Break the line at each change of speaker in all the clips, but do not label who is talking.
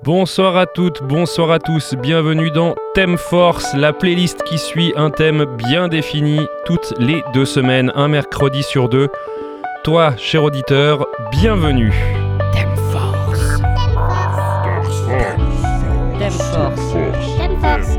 Bonsoir à toutes, bonsoir à tous, bienvenue dans Thème Force, la playlist qui suit un thème bien défini toutes les deux semaines, un mercredi sur deux. Toi, cher auditeur, bienvenue.
Thème Force.
Thème Force.
Thème Force.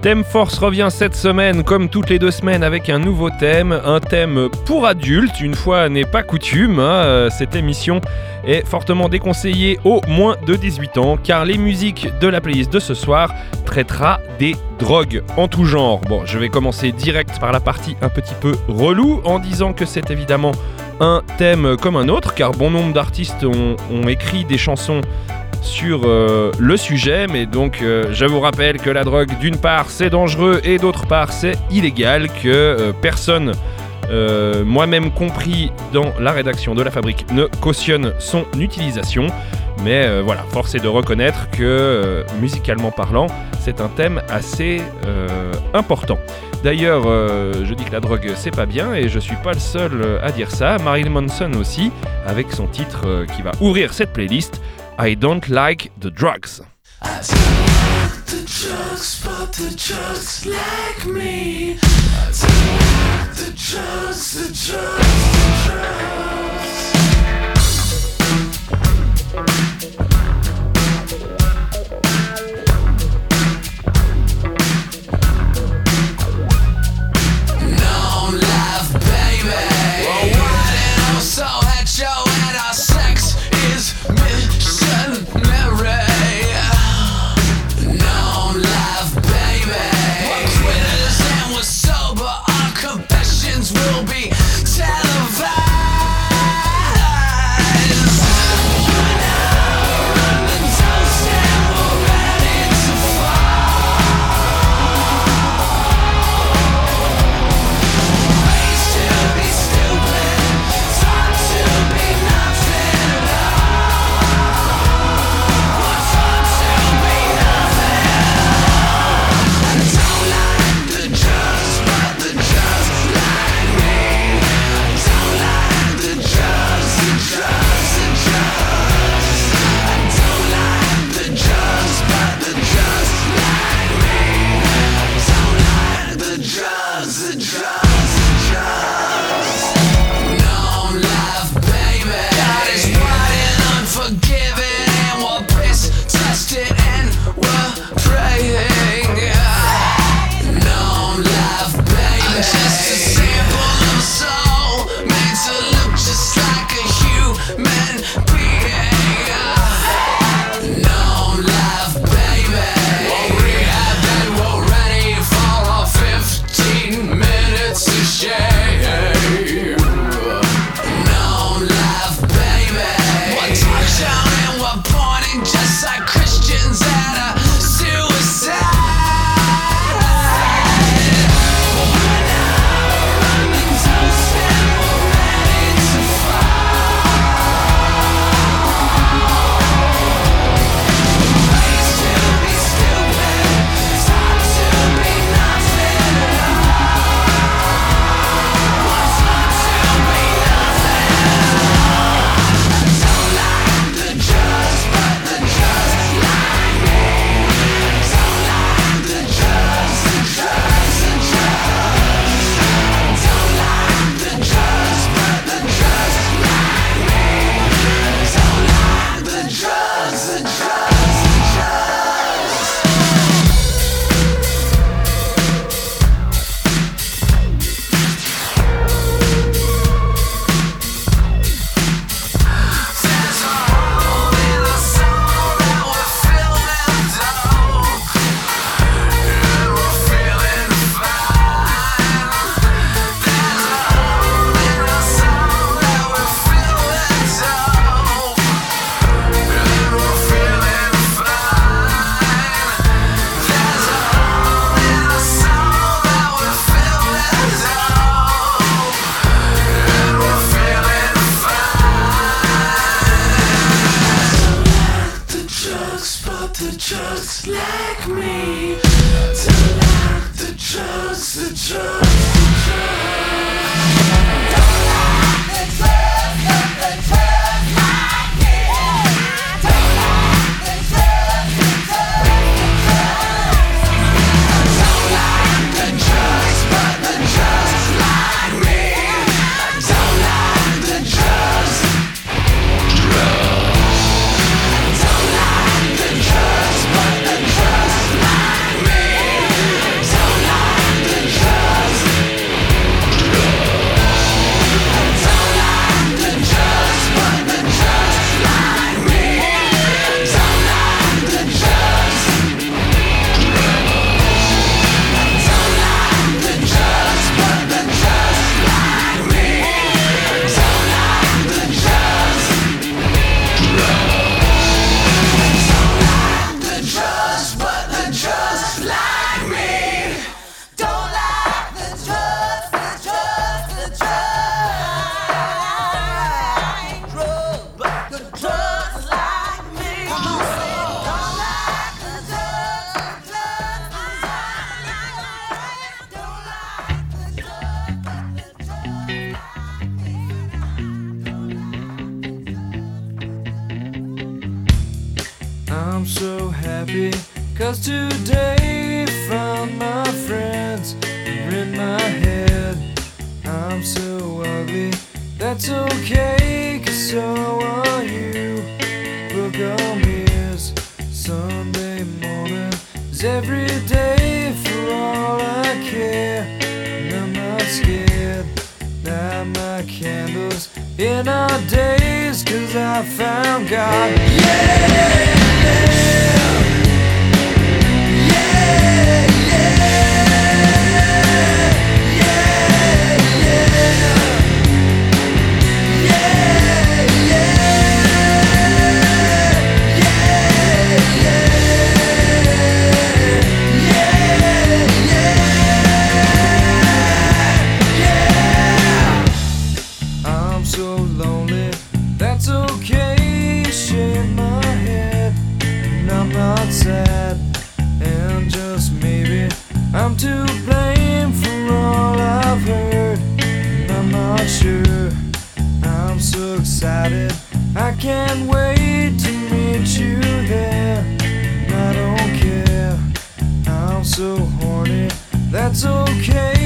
Thème Force revient cette semaine, comme toutes les deux semaines, avec un nouveau thème, un thème pour adultes. Une fois n'est pas coutume, hein, euh, cette émission est fortement déconseillée aux moins de 18 ans, car les musiques de la playlist de ce soir traitera des drogues en tout genre. Bon, je vais commencer direct par la partie un petit peu relou, en disant que c'est évidemment un thème comme un autre, car bon nombre d'artistes ont, ont écrit des chansons sur euh, le sujet, mais donc euh, je vous rappelle que la drogue d'une part c'est dangereux et d'autre part c'est illégal, que euh, personne, euh, moi-même compris dans la rédaction de la fabrique, ne cautionne son utilisation. Mais euh, voilà, force est de reconnaître que euh, musicalement parlant, c'est un thème assez important. D'ailleurs, je dis que la drogue c'est pas bien et je suis pas le seul à dire ça. Marilyn Manson aussi, avec son titre qui va ouvrir cette playlist. I don't like the drugs.
The drugs, the drugs, the drugs.
Can't wait to meet you there. I don't care, I'm so horny. That's okay,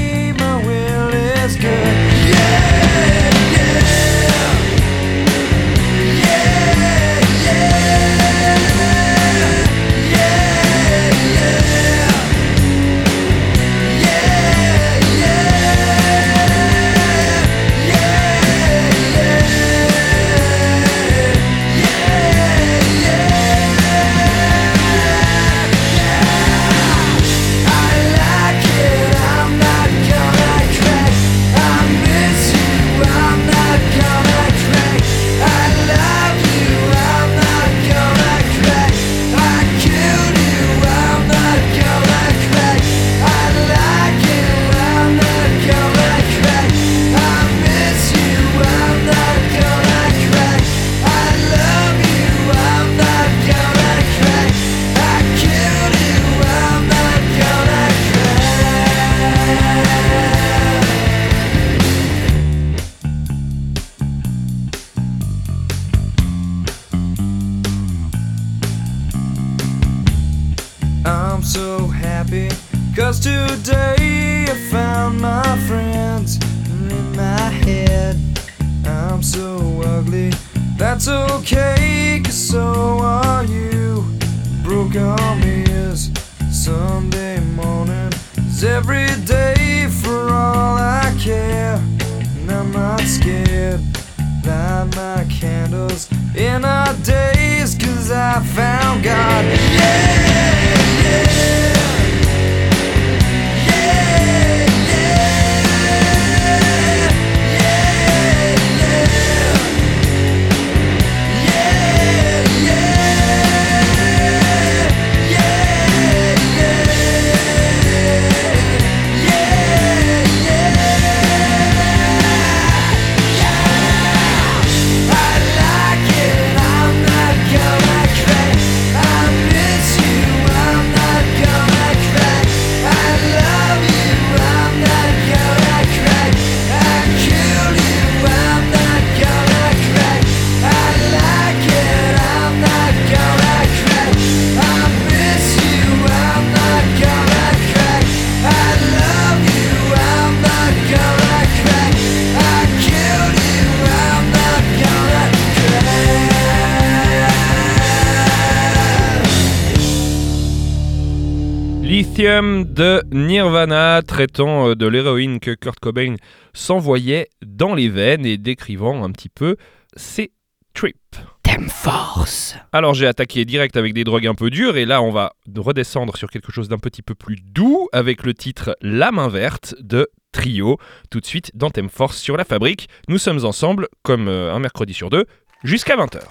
Nirvana, traitant euh, de l'héroïne que Kurt Cobain s'envoyait dans les veines et décrivant un petit peu ses trips.
Thème Force.
Alors j'ai attaqué direct avec des drogues un peu dures et là on va redescendre sur quelque chose d'un petit peu plus doux avec le titre La main verte de Trio. Tout de suite dans Thème Force sur la fabrique. Nous sommes ensemble comme euh, un mercredi sur deux jusqu'à 20h.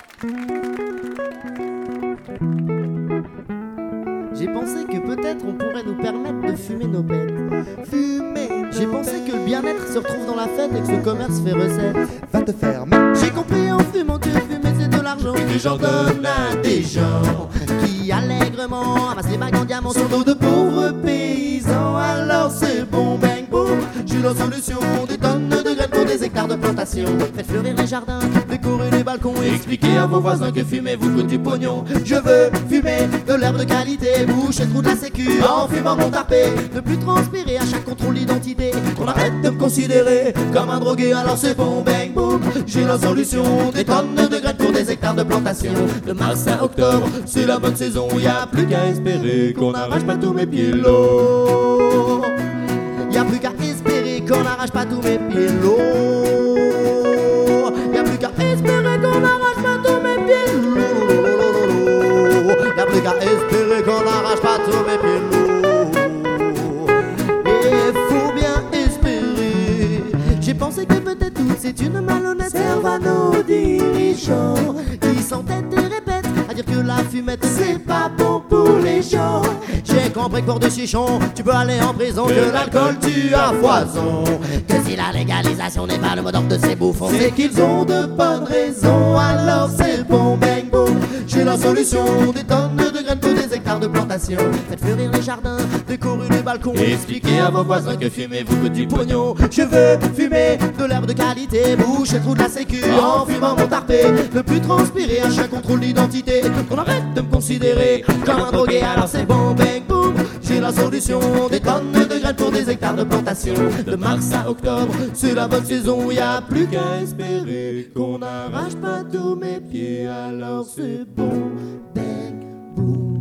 J'ai pensé que peut-être on pourrait nous permettre de fumer nos bêtes. Fumer. J'ai pensé que le bien-être se retrouve dans la fête et que ce commerce fait recette.
Va te faire.
J'ai compris en fumant que fumer c'est de l'argent que les gens donnent à des gens qui allègrement amassent les bagues en diamant sur dos de pauvres paysans. Alors c'est bon, bang, J'ai la solution, des tonnes de graines pour des hectares de plantation. Faites fleurir les jardins de décorer les balcons et expliquer à vos voisins que fumer vous coûte du pognon. Je veux fumer de l'herbe de qualité, boucher le trou de la sécu en fumant mon tarpé. Ne plus transpirer à chaque contrôle d'identité. Qu'on arrête de me considérer comme un drogué, alors c'est bon, bang, boom. J'ai la solution, des tonnes de graines pour des hectares de plantation. De mars à octobre, c'est la bonne saison, y a plus qu'à espérer qu'on n'arrache pas tous mes pieds. Qu'on n'arrache pas tous mes pieds l'eau. Y plus qu'à espérer qu'on n'arrache pas tous mes pieds l'eau. Y plus qu'à espérer qu'on n'arrache pas tous mes pieds l'eau. Et faut bien espérer. J'ai pensé que peut-être tout c'est une malhonnête serve à nos dirigeants qui s'entêtent et répètent à dire que la fumette c'est pas bon J'ai compris que pour des chichons tu peux aller en prison, que l'alcool tue à foison. Que si la légalisation n'est pas le mot d'ordre de ces bouffons, c'est qu'ils ont de bonnes raisons. Alors c'est bon, boom. J'ai la solution, des tonnes de graines pour des hectares de plantation. Faites fleurir les jardins, décorer les balcons. Et expliquez à vos voisins que fumer vous coûte du pognon. Je veux fumer de l'herbe de qualité, boucher le trou de la sécu en fumant mon tarpé. Ne plus transpirer à chaque contrôle d'identité. Qu'on arrête de me considérer comme un drogué, alors c'est bon, bang, boom. J'ai la solution, des tonnes de graines pour des hectares de plantation. De mars à octobre, c'est la bonne saison, y a plus qu'à espérer qu'on n'arrache pas tous mes pieds, alors c'est bon, bang, boom.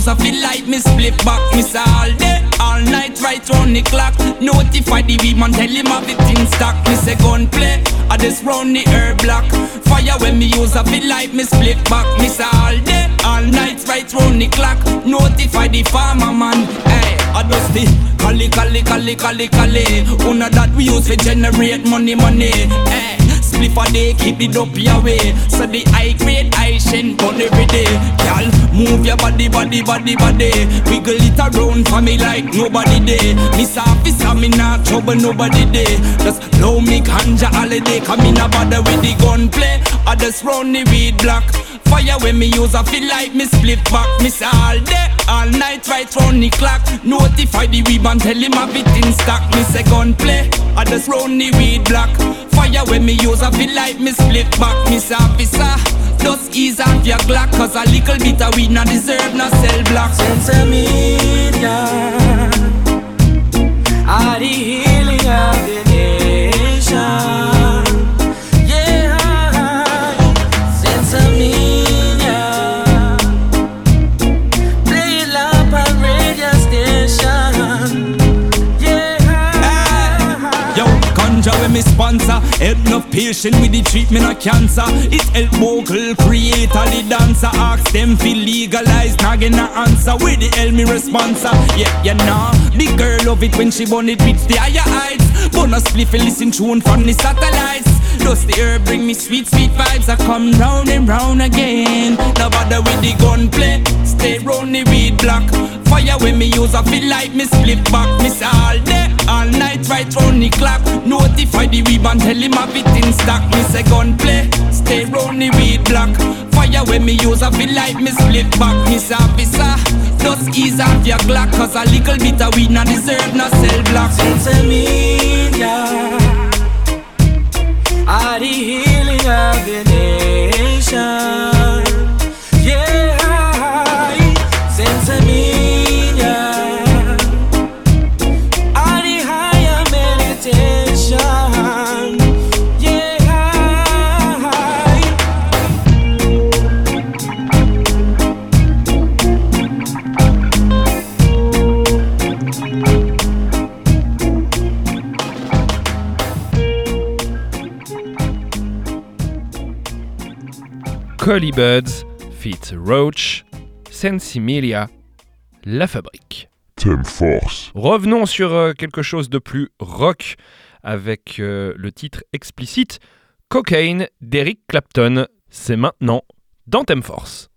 Fire when me use, I feel like me split back. Miss all day, all night, right round the clock. Notify the weed man, tell him have it in stock. Me say gun play, I just round the herb block. Fire when me use, I feel like me split back. Miss all day, all night, right round the clock. Notify the farmer man. Hey, I just the Cali, cali, cali, cali, cali. Una that we use to generate money, money. Hey. Spliff a day, keep it up your way. So the high grade I shen burn every day. Girl, move your body, body, body, body. Wiggle it around for me like nobody day. Miss officer, me not trouble nobody day. Just blow me ganja holiday. Come in a bother with the gunplay. Just round the weed block. Fire when me use, I feel like me split back. Miss all day, all night, right round the clock. Notify the weed man, tell him have it in stock. Me say gunplay, I just round the weed block. Fire when me use, I feel like me split back. Miss officer, just ease off your Glock, cause a little bit of weed not deserve no cell block.
Sensamina are the healing of the
me sponsor Help enough patient with the treatment of cancer. It help vocal creator, the dancer. Ask them feel legalize, not get no answer. Where the hell me responser? Yeah, you know The girl love it when she burn it with the higher heights. A spliff listen tune from the satellites Dust the herb bring me sweet, sweet vibes. I come round and round again. No bother with the gunplay Stay round the weed block. Fire when me use, I feel like me split back. Miss all day, all night, right round the clock. Notify the weed and tell him have it in stock. Me say gunplay, stay round the weed block. Fire when me use, I feel like me split back. Miss officer, just ease off your Glock Cause a little bit of weed not deserve no cell block.
Sensamina are the healing of the nation. Yeah, Sensamina
Collie Buds, Roach, Sensimilia,
La Fabrique.
Thème Force.
Revenons sur euh, quelque chose de plus rock avec euh, le titre explicite Cocaine d'Eric Clapton. C'est maintenant dans Thème Force.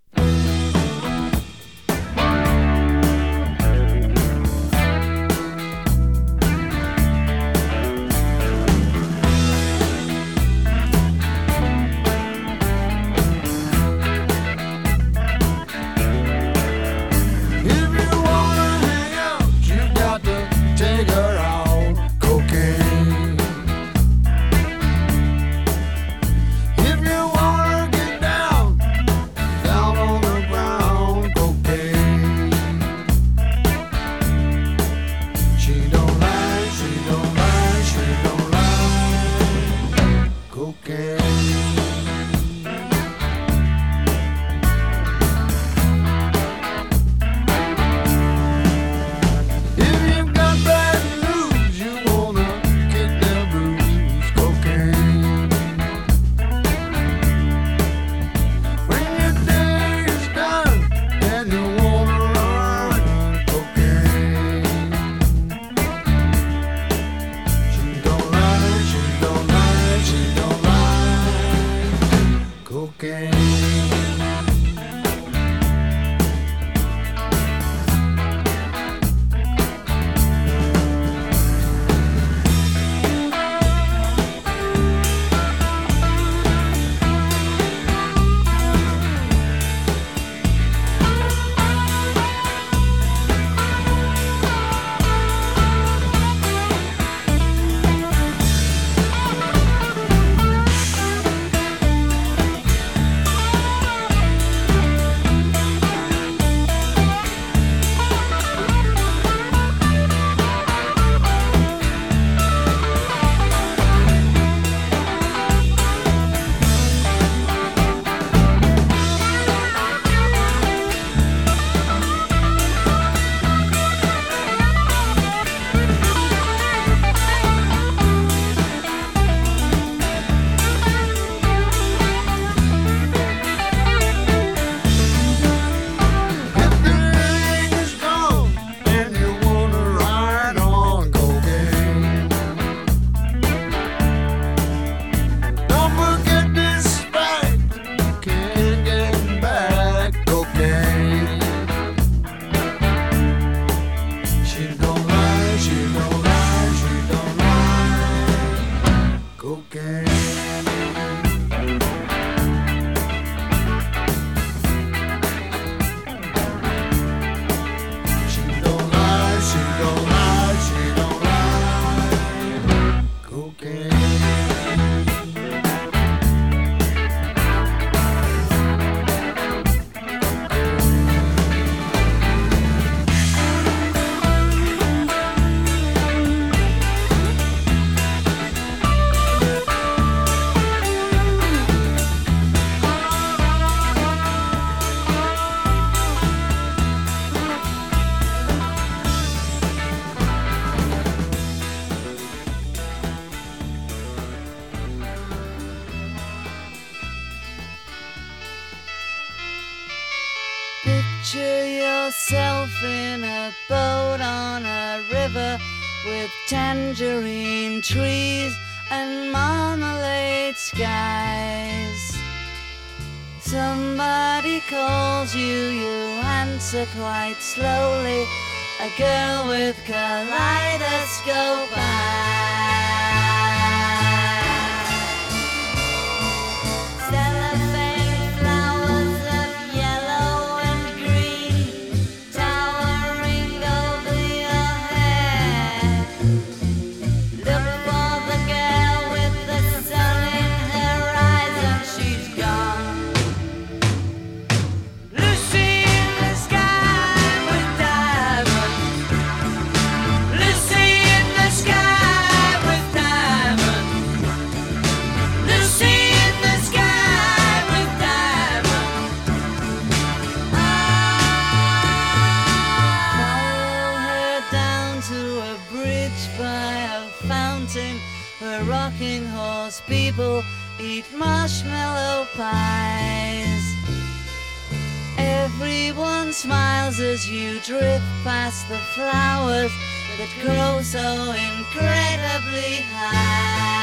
As you drift past the flowers that grow so incredibly high.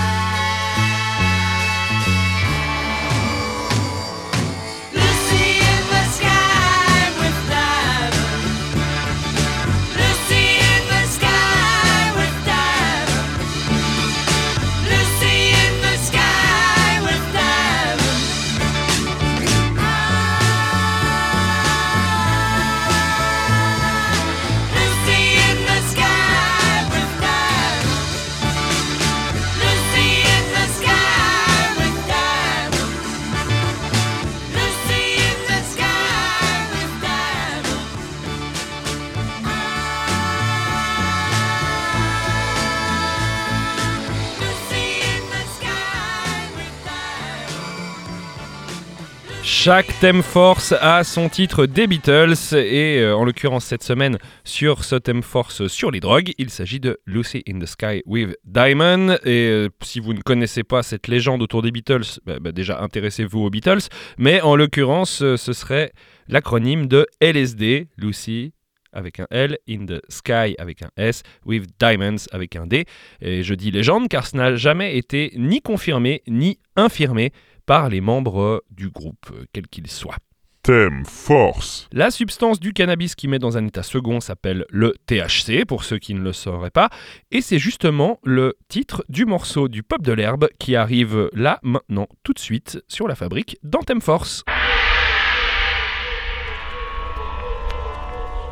Chaque thème force a son titre des Beatles. Et euh, en l'occurrence cette semaine sur ce thème force sur les drogues, il s'agit de Lucy in the Sky with Diamond. Et euh, si vous ne connaissez pas cette légende autour des Beatles, bah, bah, déjà intéressez-vous aux Beatles, mais en l'occurrence euh, ce serait l'acronyme de LSD, Lucy avec un L, in the sky avec un S, with diamonds avec un D. Et je dis légende car ce n'a jamais été ni confirmé ni infirmé par les membres du groupe, quels qu'ils soient.
Thème force.
La substance du cannabis qui met dans un état second s'appelle le THC, pour ceux qui ne le sauraient pas, et c'est justement le titre du morceau du pop de l'herbe qui arrive là, maintenant, tout de suite, sur la fabrique dans Thème Force.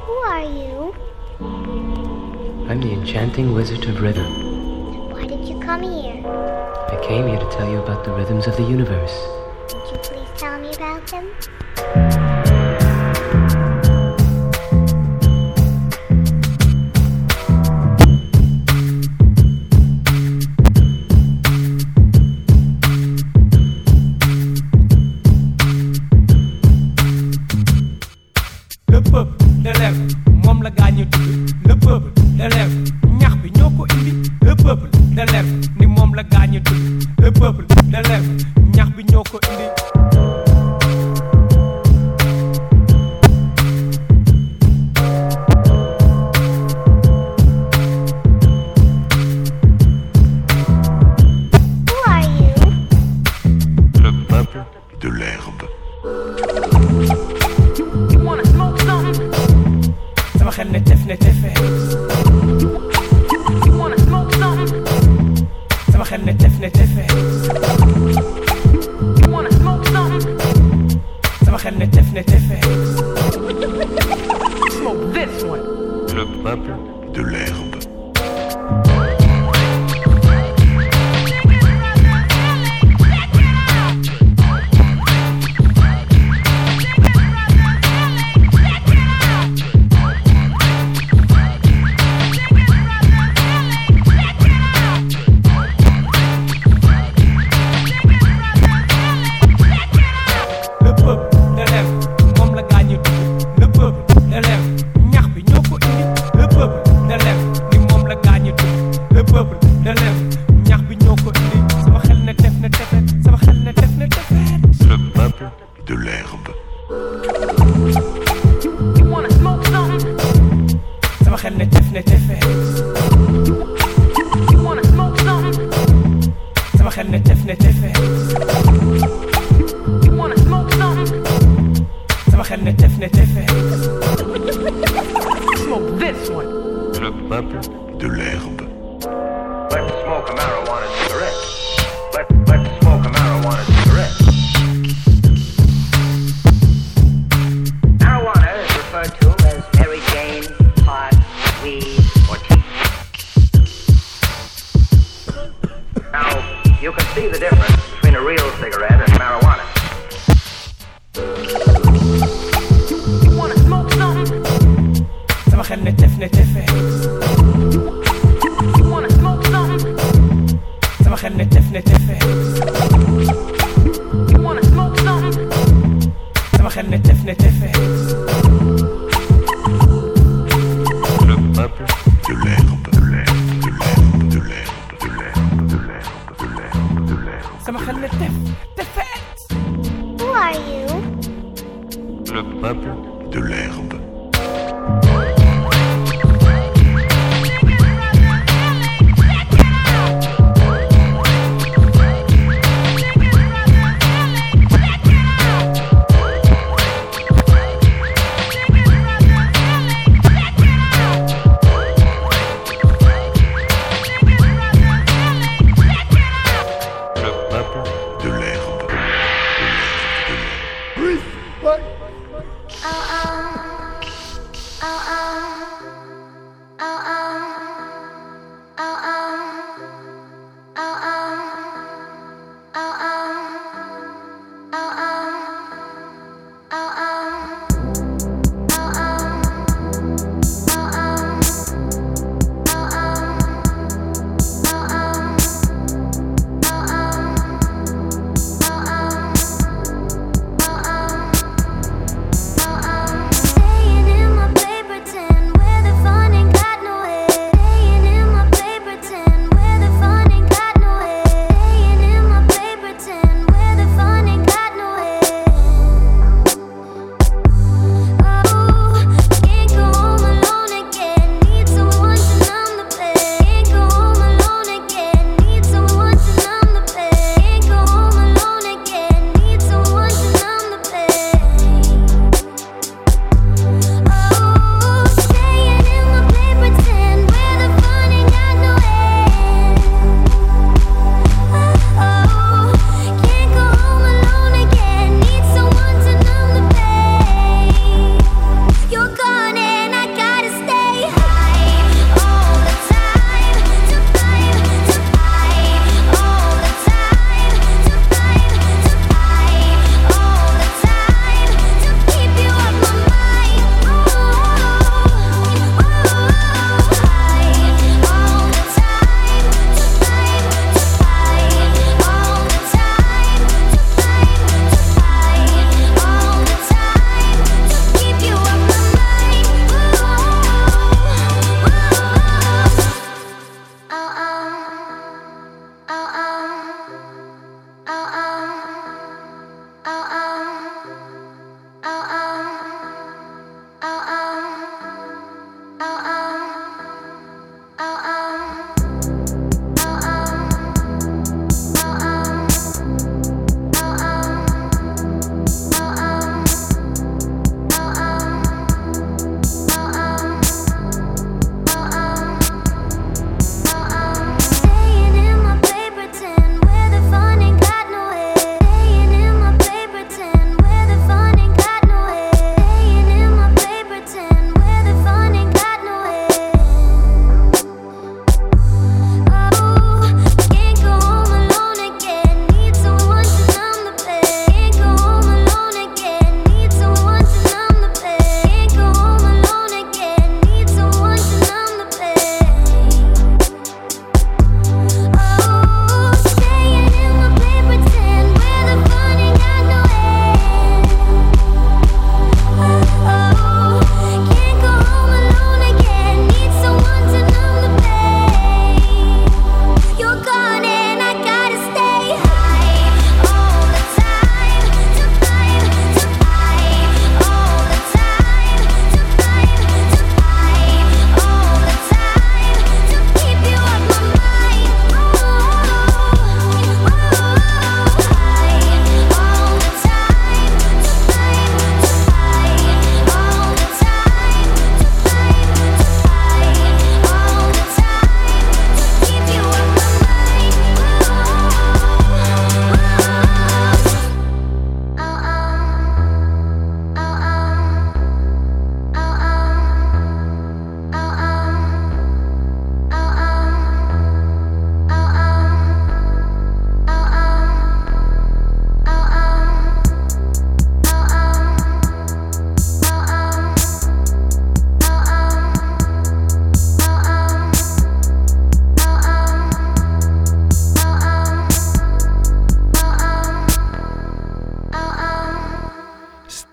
Who are you?
I'm the enchanting wizard of rhythm.
Why did you come here?
I came here to tell you about the rhythms of the universe.
Would you please tell me about them?
le peuple de l'herbe moom la gaañu tudd le peuple de l'herbe ñax bi ñoo ko indi le peuple l'herbe ni moom la gaañu tudd le peuple l'herbe ñax bi ñoo indi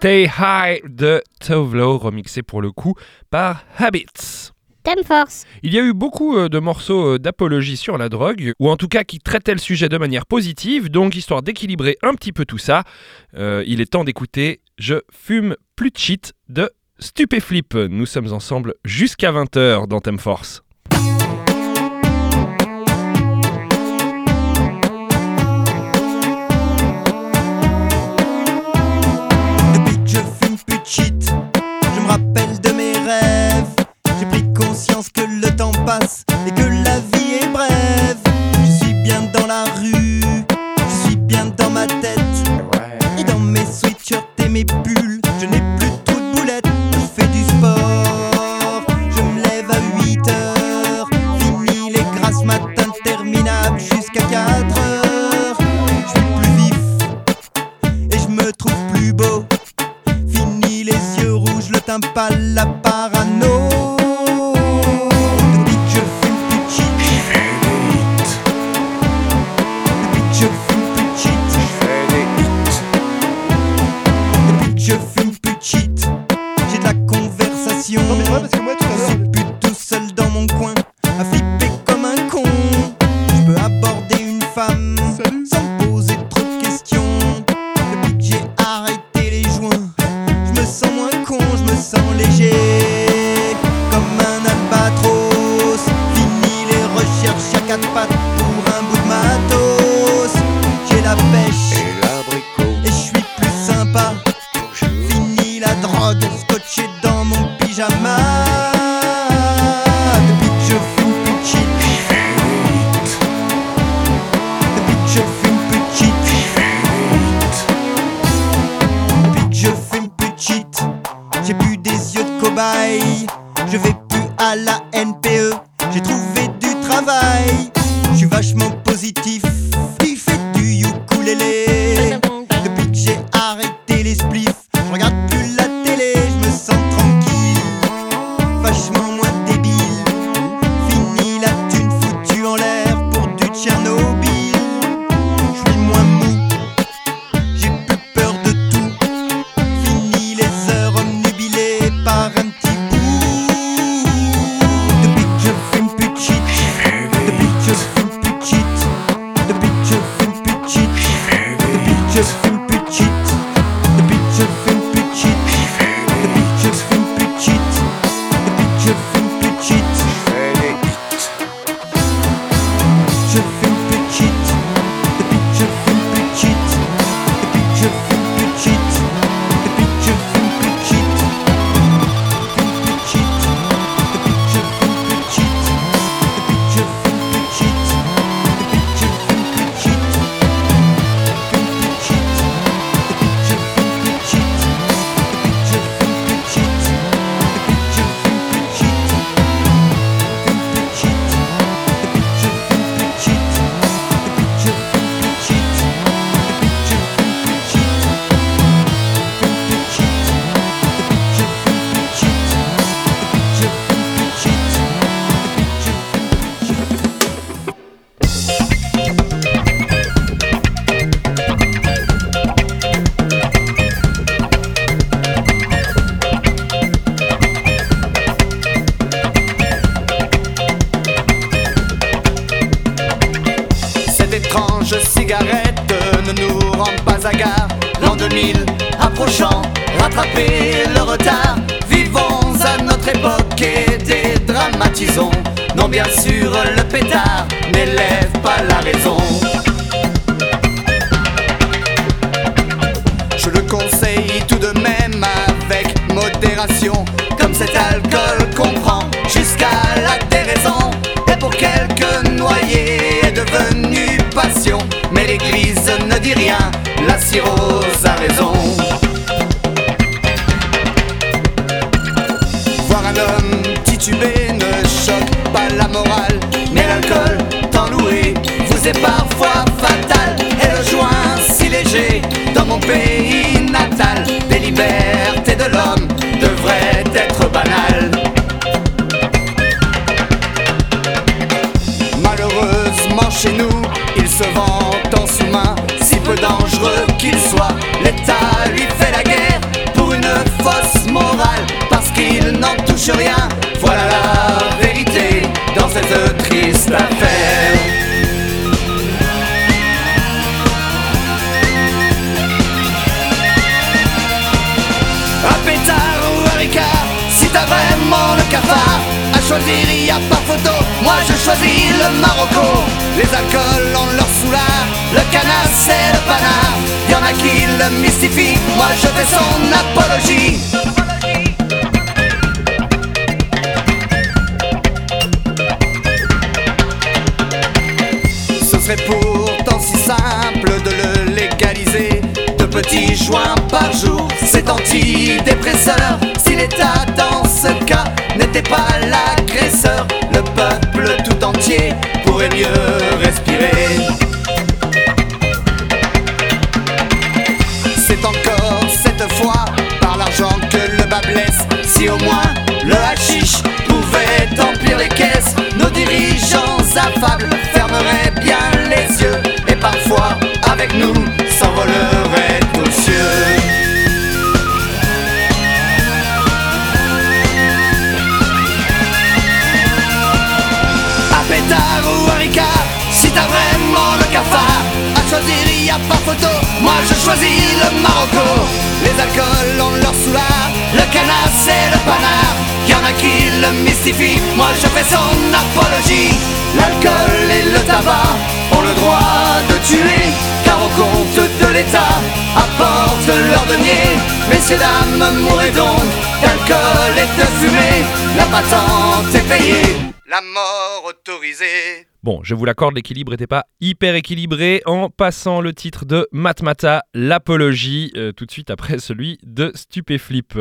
Stay High de Tovlo, remixé pour le coup par Habits.
Force.
Il y a eu beaucoup euh, de morceaux euh, d'apologie sur la drogue, ou en tout cas qui traitaient le sujet de manière positive, donc histoire d'équilibrer un petit peu tout ça, euh, il est temps d'écouter Je fume plus de shit de Stupéflip. Nous sommes ensemble jusqu'à 20h dans Thème Force.
Et que la vie est brève. Je suis bien dans la rue, je suis bien dans ma tête. Et dans mes sweatshirts et mes pulls, je n'ai plus trop de boulettes. Je fais du sport, je me lève à 8 heures. Fini les grasses matins interminables jusqu'à 4 heures. Je suis plus vif et je me trouve plus beau. Fini les yeux rouges, le tympan, la des yeux de cobaye. Je vais plus à la NPE, j'ai trouvé du travail. Je suis vachement positif, il fait du ukulélé.
Cigarette ne nous rend pas à gare. L'an 2000 approchant, rattraper le retard. Vivons à notre époque et dédramatisons. Non, bien sûr, le pétard n'élève pas la raison. Je le conseille tout de même avec modération. Comme cet alcool qu'on prend jusqu'à la déraison. Et pour quelques noyés rien, la cirrhose a raison. Voir un homme titubé ne choque pas la morale. Mais l'alcool, tant loué, vous est parfois fatal. Et le joint si léger dans mon pays qu'il soit, l'État lui fait la guerre pour une fausse morale, parce qu'il n'en touche rien. Voilà la vérité dans cette triste affaire. Un ou un si t'as vraiment le cafard y a pas photo. Moi je choisis le Marocco. Les alcools ont leur soulard. Le canard c'est le panard. Y en a qui le mystifient. Moi je fais son apologie. Ce serait pourtant si simple de le légaliser. Deux petits joints par jour, c'est antidépresseur. Si l'État dans ce cas la patente est payée, la mort autorisée.
Bon, je vous l'accorde, l'équilibre n'était pas hyper équilibré en passant le titre de Matmata, l'apologie, euh, tout de suite après celui de Stupéflip.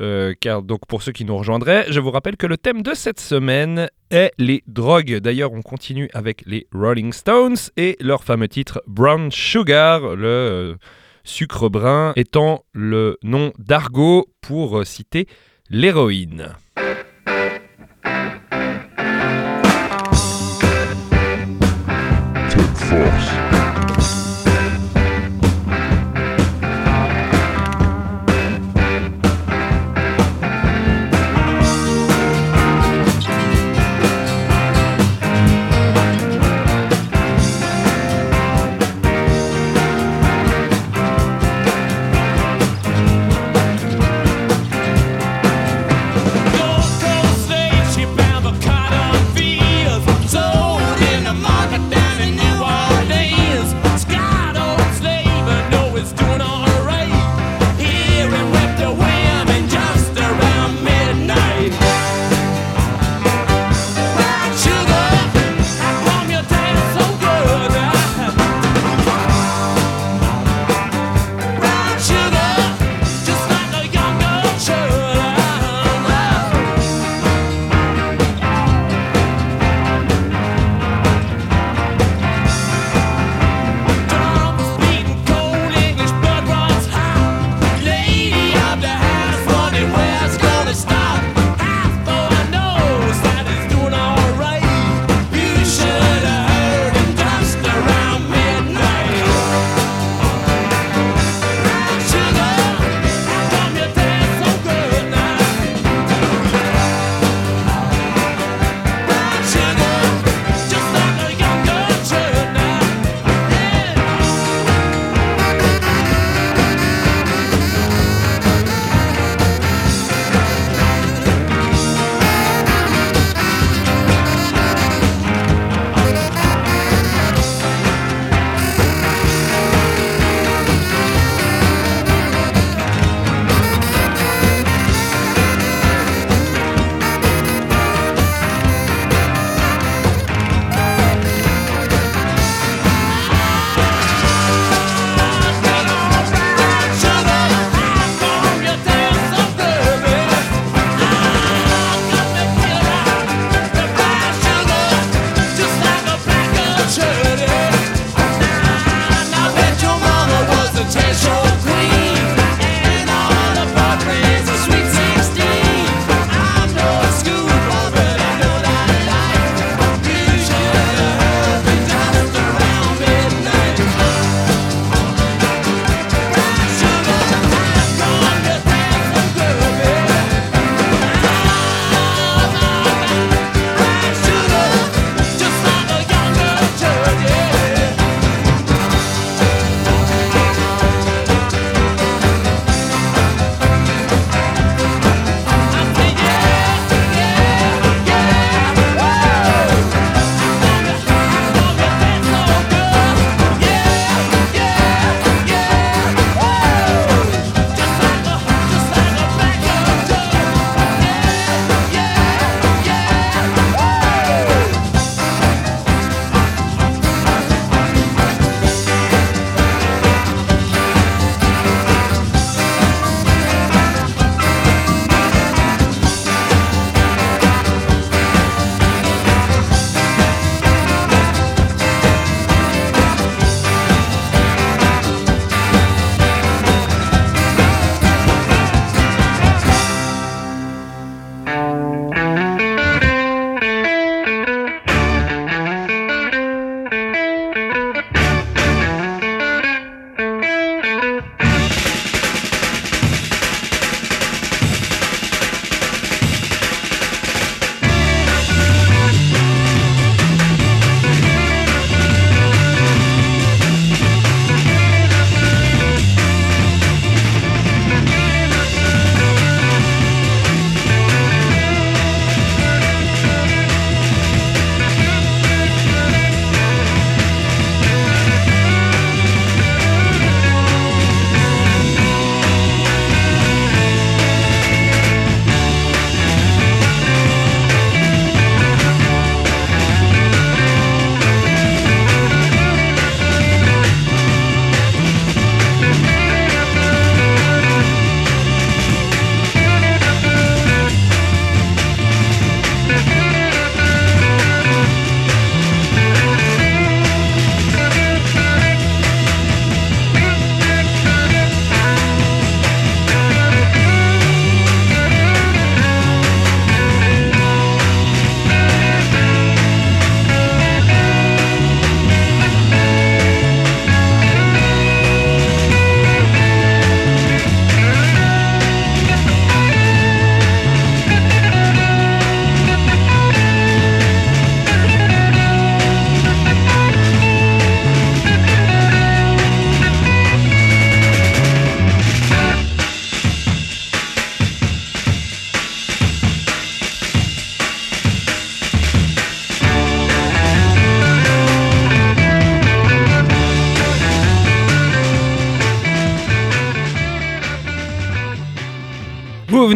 Euh, car donc pour ceux qui nous rejoindraient, je vous rappelle que le thème de cette semaine est les drogues. D'ailleurs, on continue avec les Rolling Stones et leur fameux titre Brown Sugar, le euh, sucre brun étant le nom d'argot pour euh, citer l'héroïne.
force.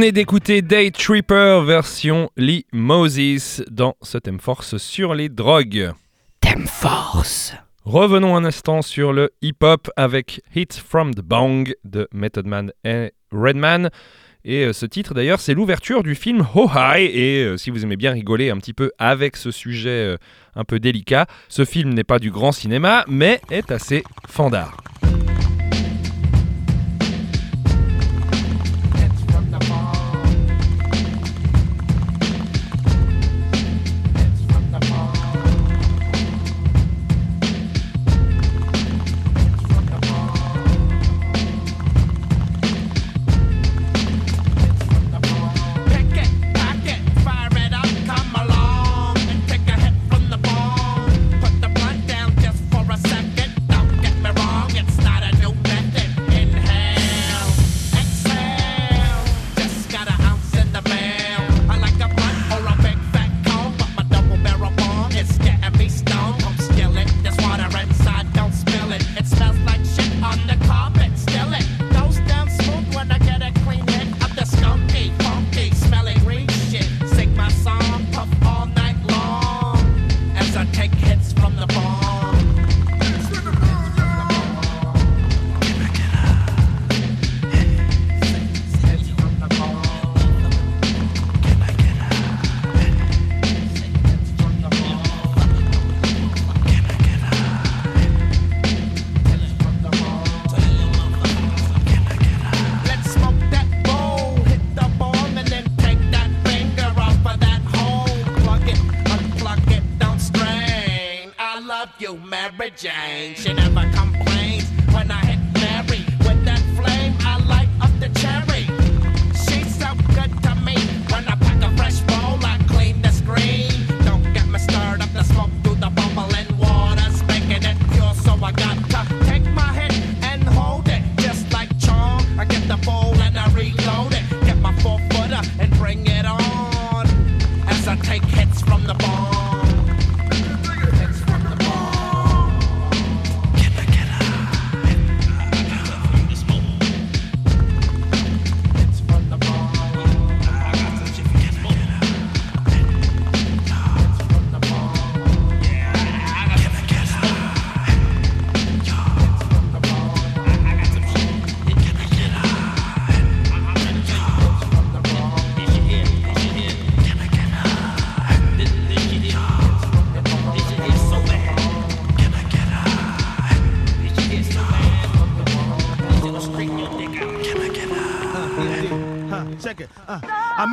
Venez d'écouter Day Tripper version Lee Moses dans ce thème force sur les drogues.
Thème force.
Revenons un instant sur le hip-hop avec Hits from the Bang de Method Man et Redman. Et euh, ce titre d'ailleurs, c'est l'ouverture du film Ho High. Et euh, si vous aimez bien rigoler un petit peu avec ce sujet euh, un peu délicat, ce film n'est pas du grand cinéma, mais est assez fandard.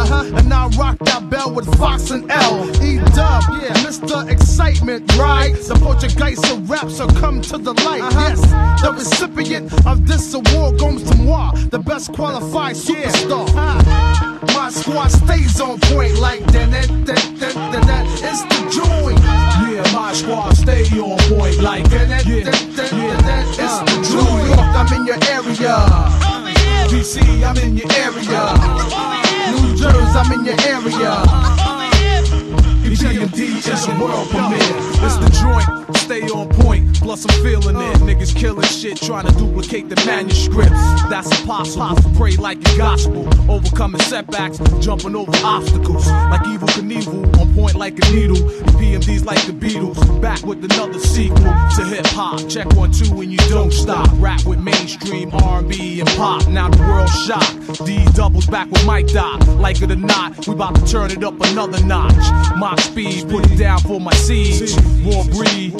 Uh-huh. And I rock that bell with Fox and L. E dub, yeah, Mr. Excitement, right? The Portuguese of rap, so come to the light. Uh-huh. Yes, the recipient of this award goes to moi, the best qualified superstar. Ah, My squad stays on point like that, that, that, that, that, that. It's the joint.
Yeah, my squad stay on point like
that, that, that, that, that, that. It's the joint. I'm in your area. DC, I'm in your area. New Jersey, I'm in your area.
EPMD is a world premiere. It's the joint, stay on point. Plus I'm feeling it. Niggas killing shit, trying to duplicate the manuscripts. That's impossible. Pray like a gospel, overcoming setbacks, jumping over obstacles. Like evil Knievel, on point like a needle. EPMD's like the Beatles, back with another sequel to hip hop. Check one two and you don't stop. Rap with mainstream R&B and pop. Now the world shocked. D doubles back with Mike Doc. Like it or not, we about to turn it up another notch. My speed, put it down for my seeds. War breed,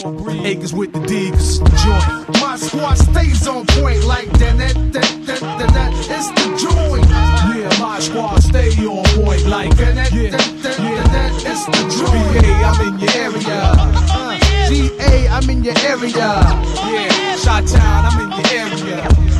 acres with the D, the joint.
My squad stays on point like that, that, that, that, that, that. It's the joint.
Yeah, my squad stay on point like
that, that,
yeah,
that, that,
yeah.
that, that. It's the joint.
BA, I'm in your area.
Uh, GA, I'm in your area.
Yeah, Shot Town, I'm in your area.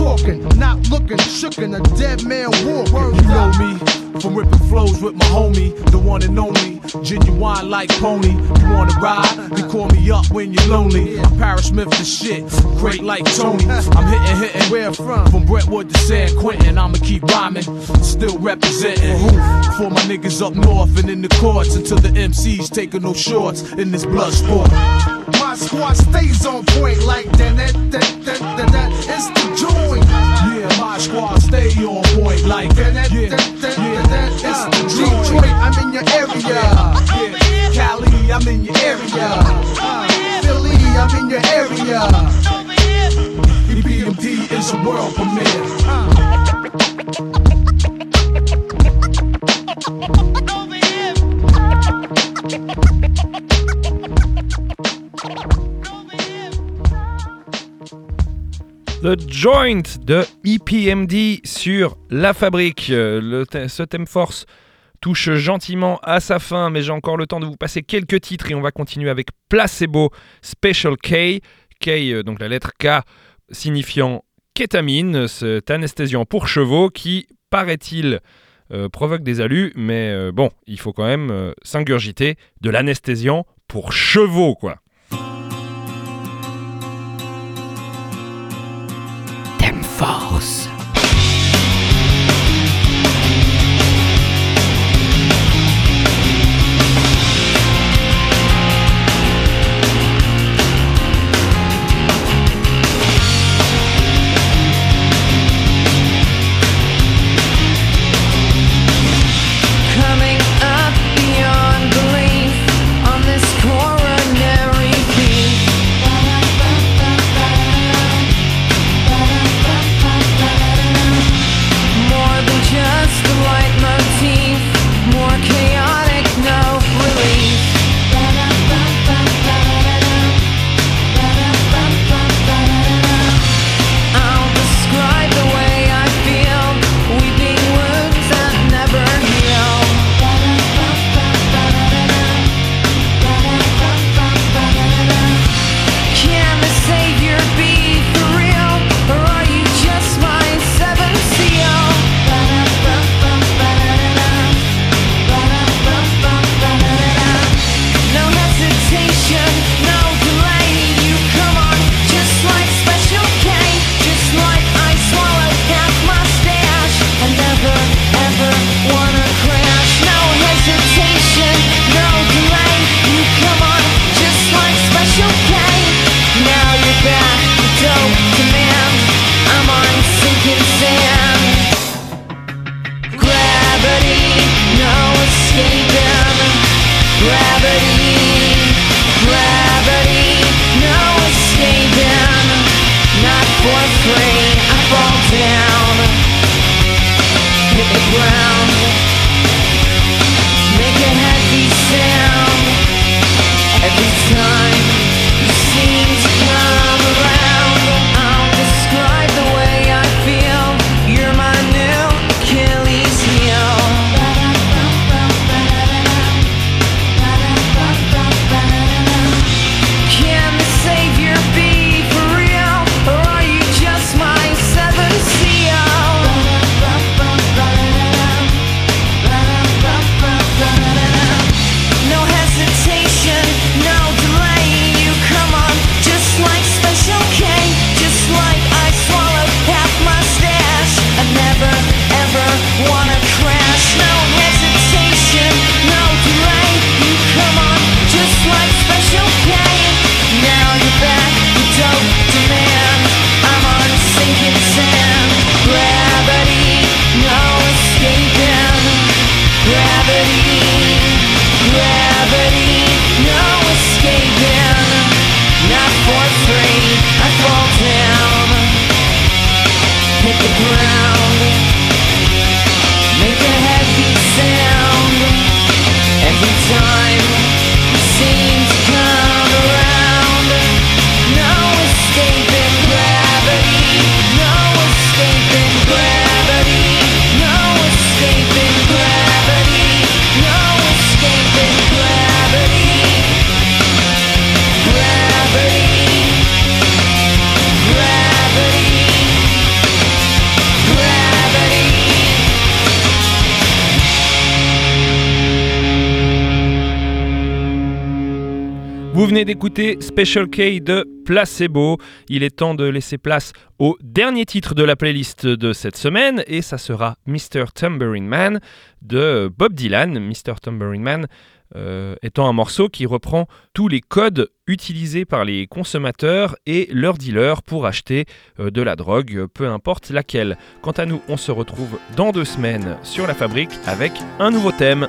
Talking, not looking, shookin' a dead man walking.
You know me from ripping flows with my homie, the one and only, genuine like pony. You wanna ride? You call me up when you're lonely. I'm Paris Smith the shit, great like Tony. I'm hitting, hitting.
Where from?
From Brentwood to San Quentin, I'ma keep rhyming, still representing. For my niggas up north and in the courts until the MCs taking no shorts in this blood sport.
My squad stays on point like that, that, that, that, that, that. It's the joint.
Yeah, my squad stay on point like
that,
Yeah, yeah.
It's the Detroit. I'm in your area.
Yeah, Cali, I'm in your area.
Uh, Philly, I'm in your area.
EPMD is a world premiere.
Joint de EPMD sur La Fabrique. Euh, Le ce thème force touche gentiment à sa fin, mais j'ai encore le temps de vous passer quelques titres et on va continuer avec Placebo Special K. K, euh, donc la lettre K signifiant kétamine, cet anesthésiant pour chevaux qui, paraît-il, euh, provoque des alus, mais bon, il faut quand même s'ingurgiter de l'anesthésiant pour chevaux, quoi.
house. D'écouter Special K de Placebo. Il est temps de laisser place au dernier titre de la playlist de cette semaine et ça sera Mr. Tambourine Man de Bob Dylan. Mr. Tambourine Man euh, étant un morceau qui reprend tous les codes utilisés par les consommateurs et leurs dealers pour acheter euh, de la drogue, peu importe laquelle. Quant à nous, on se retrouve dans deux semaines sur la fabrique avec un nouveau thème.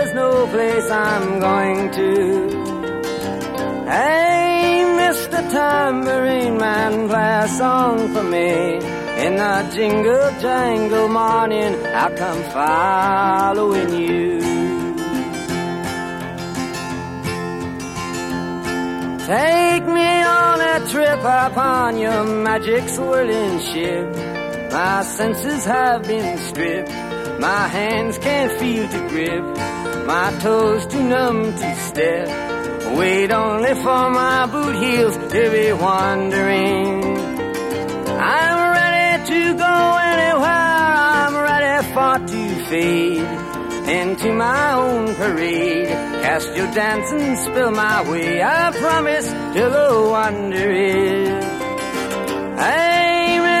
is no place I'm going to. Hey, Mr. Tambourine Man, play a song for me. In the jingle jangle morning, I'll come following you. Take me on a trip upon your magic swirling ship. My senses have been stripped. My hands can't feel to grip. My toes too numb to step. Wait only for my boot heels to be wandering. I'm ready to go anywhere. I'm ready for to fade into my own parade. Cast your dance and spill my way. I promise to go wandering. Hey,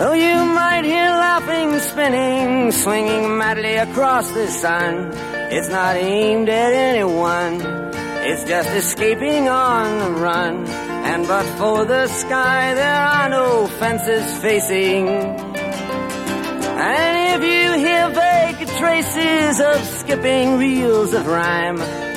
Though you might hear laughing, spinning, swinging madly across the sun, it's not aimed at anyone. It's just escaping on the run. And but for the sky, there are no fences facing. And if you hear vague traces of skipping reels of rhyme